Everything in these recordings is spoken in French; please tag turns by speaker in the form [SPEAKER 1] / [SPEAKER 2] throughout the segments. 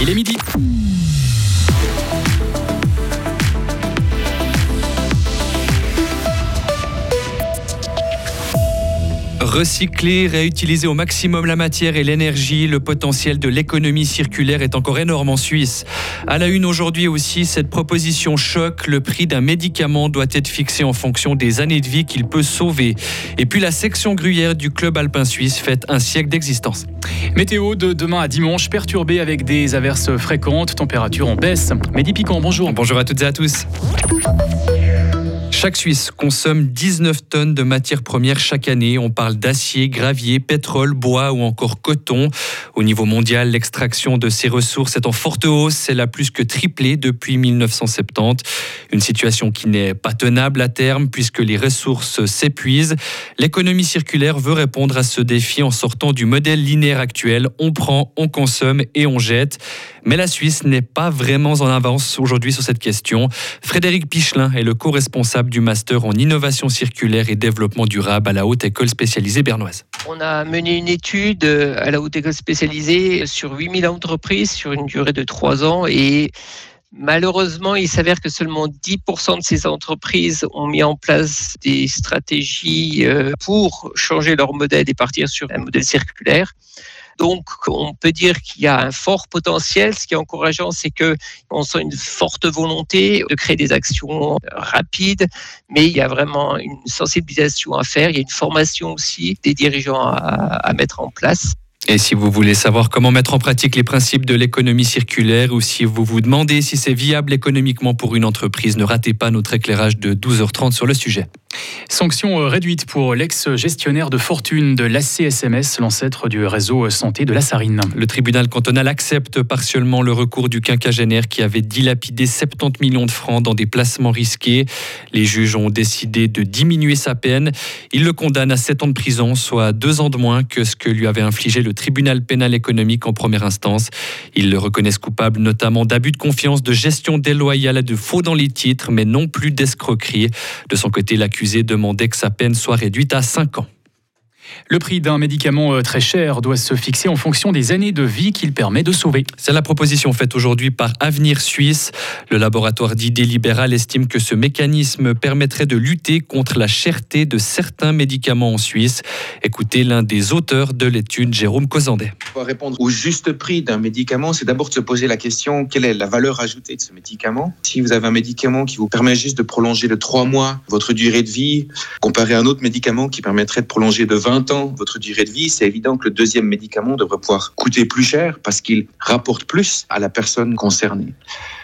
[SPEAKER 1] Il est midi. Recycler, réutiliser au maximum la matière et l'énergie, le potentiel de l'économie circulaire est encore énorme en Suisse. À la une aujourd'hui aussi, cette proposition choque. Le prix d'un médicament doit être fixé en fonction des années de vie qu'il peut sauver. Et puis la section gruyère du club alpin suisse fête un siècle d'existence.
[SPEAKER 2] Météo de demain à dimanche, perturbé avec des averses fréquentes, température en baisse. Mehdi Piquant, bonjour.
[SPEAKER 1] Bonjour à toutes et à tous. Chaque Suisse consomme 19 tonnes de matières premières chaque année. On parle d'acier, gravier, pétrole, bois ou encore coton. Au niveau mondial, l'extraction de ces ressources est en forte hausse. Elle a plus que triplé depuis 1970. Une situation qui n'est pas tenable à terme puisque les ressources s'épuisent. L'économie circulaire veut répondre à ce défi en sortant du modèle linéaire actuel. On prend, on consomme et on jette. Mais la Suisse n'est pas vraiment en avance aujourd'hui sur cette question. Frédéric Pichelin est le co-responsable du master en innovation circulaire et développement durable à la Haute École spécialisée bernoise.
[SPEAKER 3] On a mené une étude à la Haute École spécialisée sur 8000 entreprises sur une durée de trois ans et Malheureusement, il s'avère que seulement 10% de ces entreprises ont mis en place des stratégies euh, pour changer leur modèle et partir sur un modèle circulaire. Donc, on peut dire qu'il y a un fort potentiel. Ce qui est encourageant, c'est qu'on sent une forte volonté de créer des actions rapides, mais il y a vraiment une sensibilisation à faire. Il y a une formation aussi des dirigeants à, à mettre en place.
[SPEAKER 1] Et si vous voulez savoir comment mettre en pratique les principes de l'économie circulaire ou si vous vous demandez si c'est viable économiquement pour une entreprise, ne ratez pas notre éclairage de 12h30 sur le sujet.
[SPEAKER 2] Sanction euh, réduite pour l'ex-gestionnaire de fortune de l'ACSMS, l'ancêtre du réseau santé de la Sarine.
[SPEAKER 1] Le tribunal cantonal accepte partiellement le recours du quinquagénaire qui avait dilapidé 70 millions de francs dans des placements risqués. Les juges ont décidé de diminuer sa peine. Ils le condamnent à 7 ans de prison, soit 2 ans de moins que ce que lui avait infligé le tribunal pénal économique en première instance. Ils le reconnaissent coupable notamment d'abus de confiance, de gestion déloyale et de faux dans les titres, mais non plus d'escroquerie. De son côté, l'accusé demandait que sa peine soit réduite à 5 ans.
[SPEAKER 2] Le prix d'un médicament euh, très cher doit se fixer en fonction des années de vie qu'il permet de sauver.
[SPEAKER 1] C'est la proposition faite aujourd'hui par Avenir Suisse. Le laboratoire d'idées libérales estime que ce mécanisme permettrait de lutter contre la cherté de certains médicaments en Suisse. Écoutez l'un des auteurs de l'étude, Jérôme Cosandet.
[SPEAKER 4] Pour répondre au juste prix d'un médicament, c'est d'abord de se poser la question quelle est la valeur ajoutée de ce médicament? Si vous avez un médicament qui vous permet juste de prolonger de 3 mois votre durée de vie, comparé à un autre médicament qui permettrait de prolonger de 20 votre durée de vie, c'est évident que le deuxième médicament devrait pouvoir coûter plus cher parce qu'il rapporte plus à la personne concernée.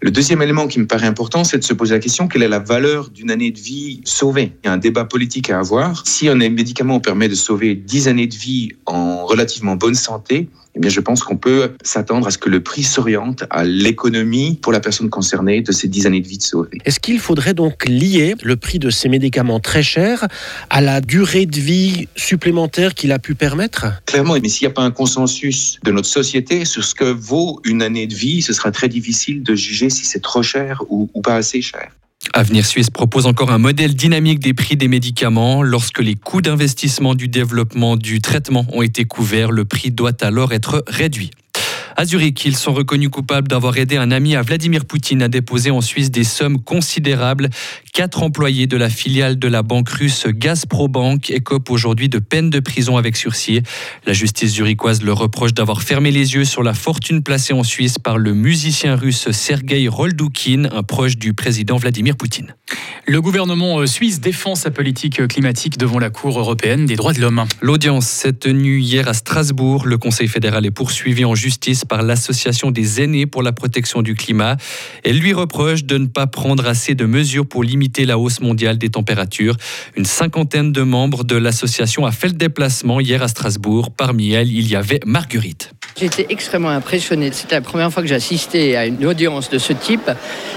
[SPEAKER 4] Le deuxième élément qui me paraît important, c'est de se poser la question quelle est la valeur d'une année de vie sauvée? Il y a un débat politique à avoir. Si un médicament permet de sauver 10 années de vie en relativement bonne santé, eh bien, je pense qu'on peut s'attendre à ce que le prix s'oriente à l'économie pour la personne concernée de ces 10 années de vie de sauver.
[SPEAKER 5] Est-ce qu'il faudrait donc lier le prix de ces médicaments très chers à la durée de vie supplémentaire qu'il a pu permettre?
[SPEAKER 4] Clairement, mais s'il n'y a pas un consensus de notre société sur ce que vaut une année de vie, ce sera très difficile de juger si c'est trop cher ou, ou pas assez cher.
[SPEAKER 1] Avenir Suisse propose encore un modèle dynamique des prix des médicaments. Lorsque les coûts d'investissement du développement du traitement ont été couverts, le prix doit alors être réduit. À Zurich, ils sont reconnus coupables d'avoir aidé un ami à Vladimir Poutine à déposer en Suisse des sommes considérables. Quatre employés de la filiale de la banque russe Gazprobank écopent aujourd'hui de peine de prison avec sursis. La justice zurichoise leur reproche d'avoir fermé les yeux sur la fortune placée en Suisse par le musicien russe Sergei Roldoukhin, un proche du président Vladimir Poutine.
[SPEAKER 2] Le gouvernement euh, suisse défend sa politique climatique devant la Cour européenne des droits de l'homme.
[SPEAKER 1] L'audience s'est tenue hier à Strasbourg. Le Conseil fédéral est poursuivi en justice par l'Association des aînés pour la protection du climat. Elle lui reproche de ne pas prendre assez de mesures pour limiter la hausse mondiale des températures. Une cinquantaine de membres de l'association a fait le déplacement hier à Strasbourg. Parmi elles, il y avait Marguerite.
[SPEAKER 6] J'étais extrêmement impressionné. C'était la première fois que j'assistais à une audience de ce type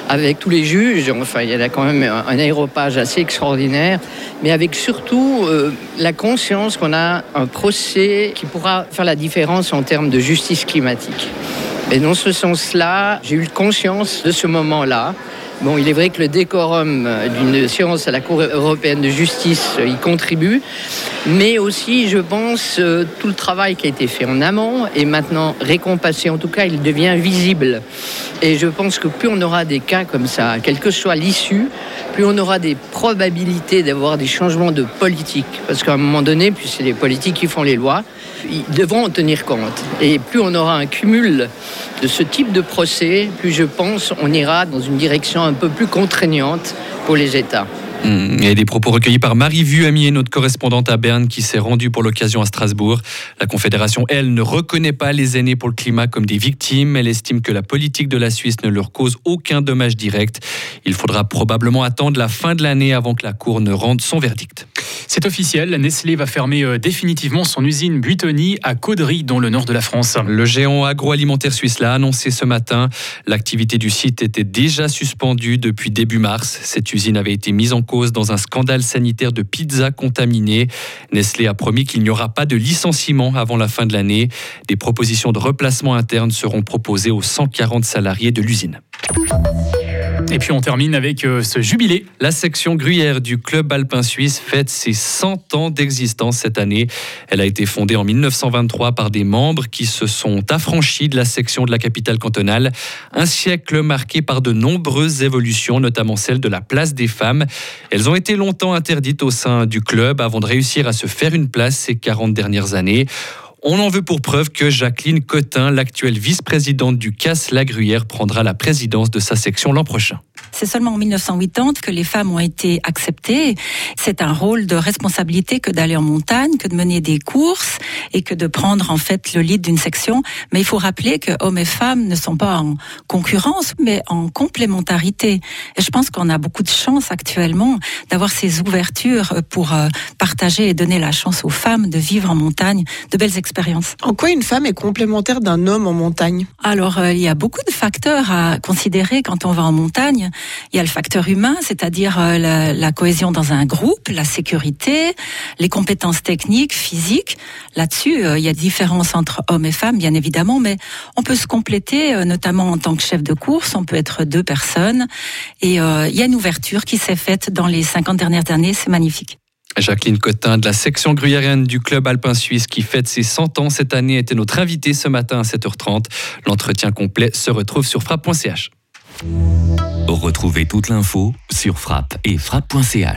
[SPEAKER 6] avec tous les juges. Enfin, il y a quand même un aéropage assez extraordinaire, mais avec surtout euh, la conscience qu'on a un procès qui pourra faire la différence en termes de justice climatique. Et dans ce sens-là, j'ai eu conscience de ce moment-là Bon, il est vrai que le décorum d'une séance à la Cour européenne de justice y contribue, mais aussi, je pense, tout le travail qui a été fait en amont est maintenant récompensé. En tout cas, il devient visible. Et je pense que plus on aura des cas comme ça, quelle que soit l'issue, plus on aura des probabilités d'avoir des changements de politique. Parce qu'à un moment donné, puis c'est les politiques qui font les lois, ils devront en tenir compte. Et plus on aura un cumul de ce type de procès, plus je pense on ira dans une direction un peu plus contraignante pour les États.
[SPEAKER 1] Mmh. Et des propos recueillis par Marie Vuamier, notre correspondante à Berne, qui s'est rendue pour l'occasion à Strasbourg. La Confédération, elle, ne reconnaît pas les aînés pour le climat comme des victimes. Elle estime que la politique de la Suisse ne leur cause aucun dommage direct. Il faudra probablement attendre la fin de l'année avant que la Cour ne rende son verdict.
[SPEAKER 2] C'est officiel, Nestlé va fermer euh, définitivement son usine Buitoni à Caudry, dans le nord de la France.
[SPEAKER 1] Le géant agroalimentaire suisse l'a annoncé ce matin. L'activité du site était déjà suspendue depuis début mars. Cette usine avait été mise en cause dans un scandale sanitaire de pizza contaminée. Nestlé a promis qu'il n'y aura pas de licenciement avant la fin de l'année. Des propositions de replacement interne seront proposées aux 140 salariés de l'usine.
[SPEAKER 2] Et puis on termine avec euh, ce jubilé.
[SPEAKER 1] La section gruyère du club alpin suisse fête ses 100 ans d'existence cette année. Elle a été fondée en 1923 par des membres qui se sont affranchis de la section de la capitale cantonale. Un siècle marqué par de nombreuses évolutions, notamment celle de la place des femmes. Elles ont été longtemps interdites au sein du club avant de réussir à se faire une place ces 40 dernières années. On en veut pour preuve que Jacqueline Cotin, l'actuelle vice-présidente du CAS La Gruyère, prendra la présidence de sa section l'an prochain.
[SPEAKER 7] C'est seulement en 1980 que les femmes ont été acceptées. C'est un rôle de responsabilité que d'aller en montagne, que de mener des courses et que de prendre en fait le lead d'une section. Mais il faut rappeler que hommes et femmes ne sont pas en concurrence, mais en complémentarité. Et je pense qu'on a beaucoup de chance actuellement d'avoir ces ouvertures pour euh, partager et donner la chance aux femmes de vivre en montagne de belles expériences.
[SPEAKER 8] En quoi une femme est complémentaire d'un homme en montagne?
[SPEAKER 7] Alors, euh, il y a beaucoup de facteurs à considérer quand on va en montagne. Il y a le facteur humain, c'est-à-dire euh, la, la, cohésion dans un groupe, la sécurité, les compétences techniques, physiques. Là-dessus, euh, il y a différence entre hommes et femmes, bien évidemment, mais on peut se compléter, notamment en tant que chef de course. On peut être deux personnes. Et il y a une ouverture qui s'est faite dans les 50 dernières années. C'est magnifique.
[SPEAKER 1] Jacqueline Cotin de la section gruyérienne du club alpin suisse qui fête ses 100 ans cette année était notre invitée ce matin à 7h30. L'entretien complet se retrouve sur frappe.ch.
[SPEAKER 9] Retrouvez toute l'info sur frappe et frappe.ch.